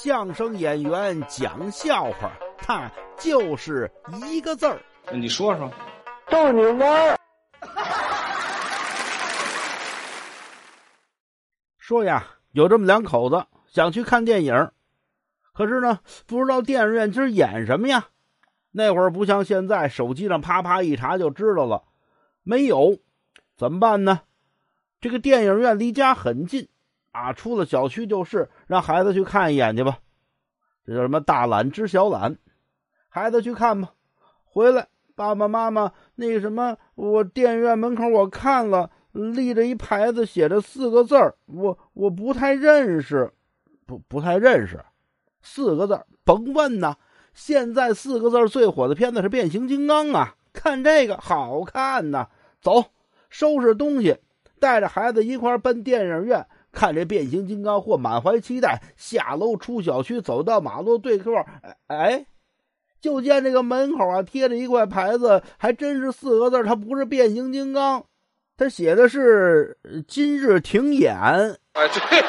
相声演员讲笑话，他就是一个字儿。你说说，逗你玩儿。说呀，有这么两口子想去看电影，可是呢，不知道电影院今儿演什么呀？那会儿不像现在，手机上啪啪一查就知道了。没有，怎么办呢？这个电影院离家很近。啊，出了小区就是让孩子去看一眼去吧，这叫什么大懒知小懒，孩子去看吧，回来爸爸妈妈那什么，我电影院门口我看了立着一牌子，写着四个字儿，我我不太认识，不不太认识，四个字儿甭问呐，现在四个字最火的片子是变形金刚啊，看这个好看呐，走，收拾东西，带着孩子一块奔电影院。看这变形金刚，或满怀期待下楼出小区，走到马路对口，哎，就见这个门口啊贴着一块牌子，还真是四个字，它不是变形金刚，它写的是今日停演。哎，对。